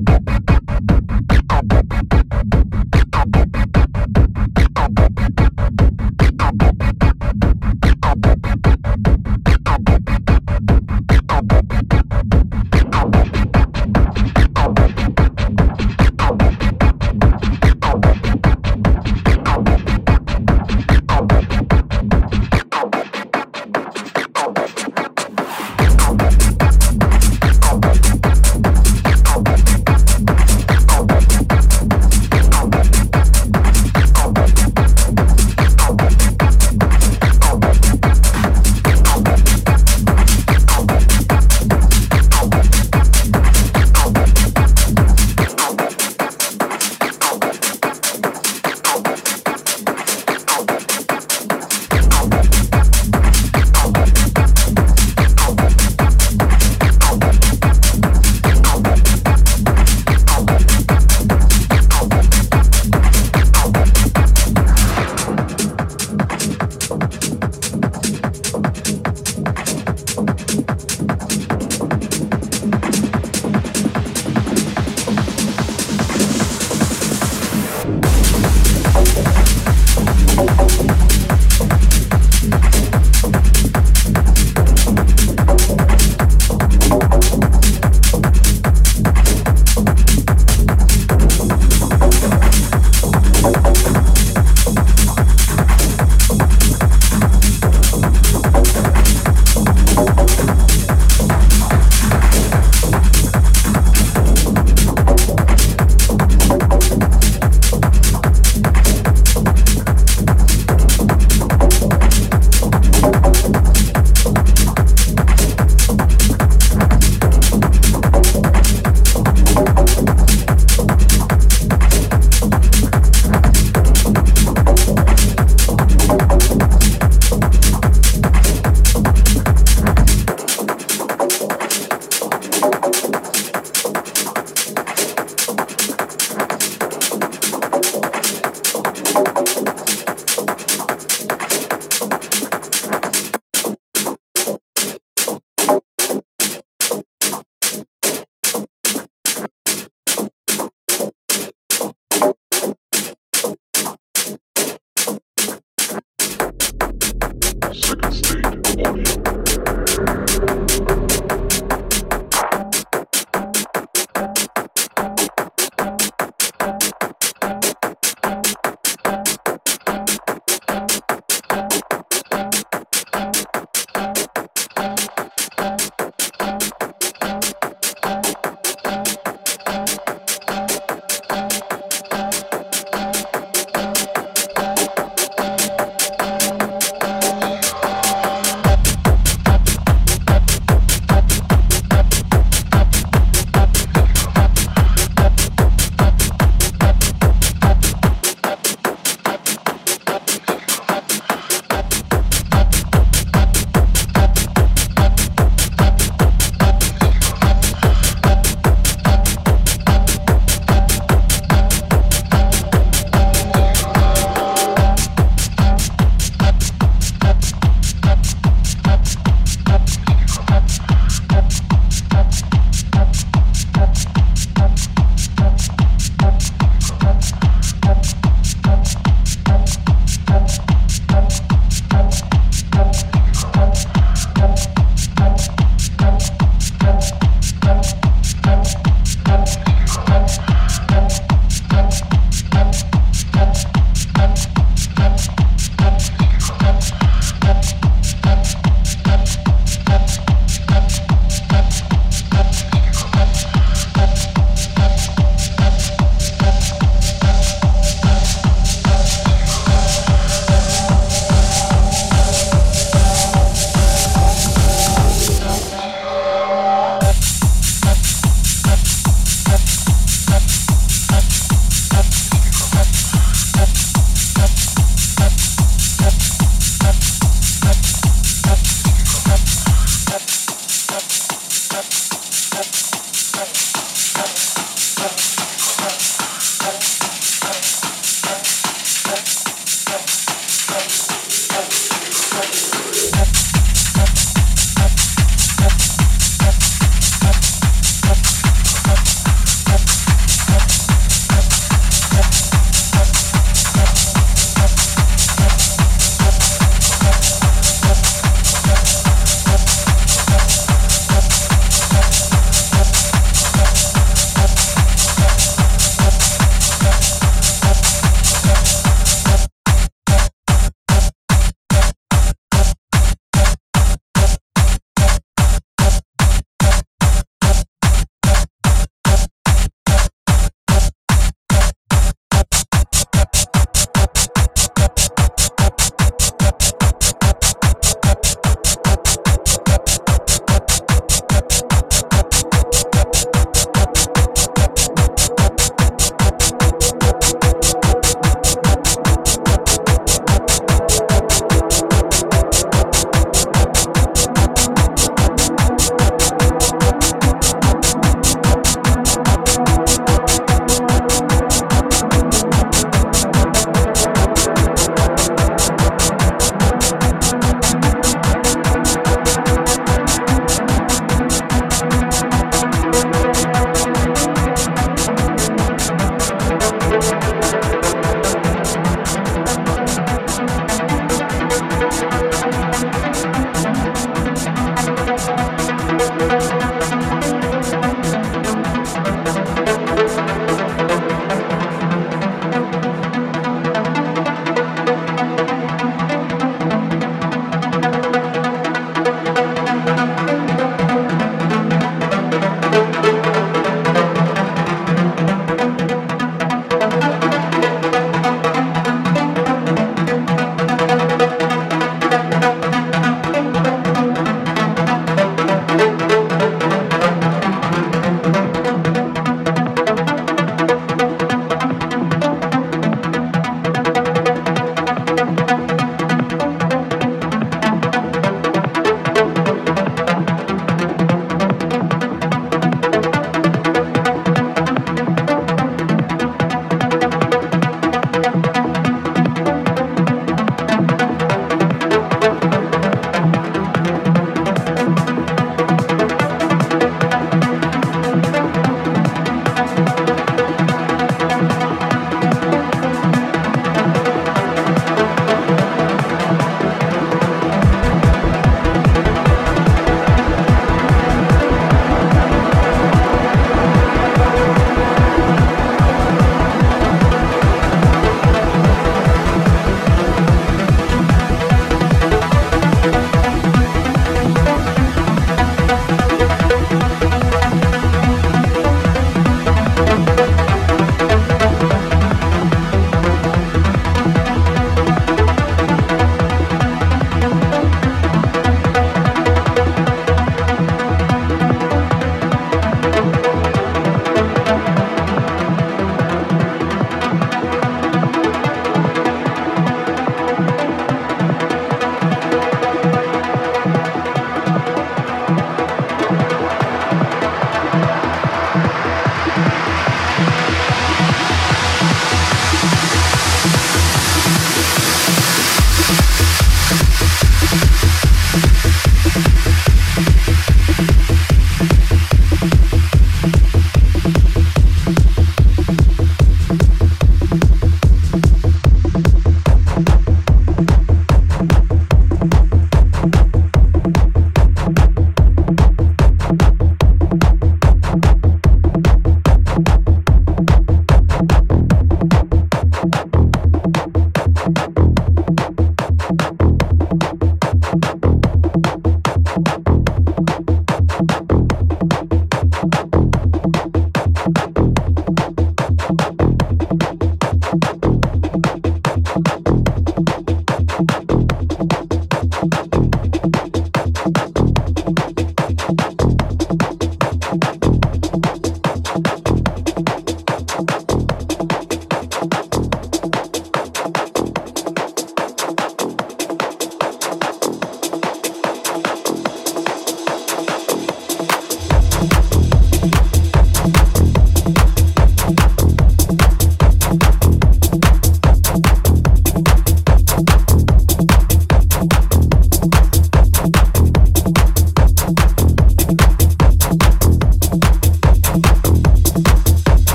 Bye.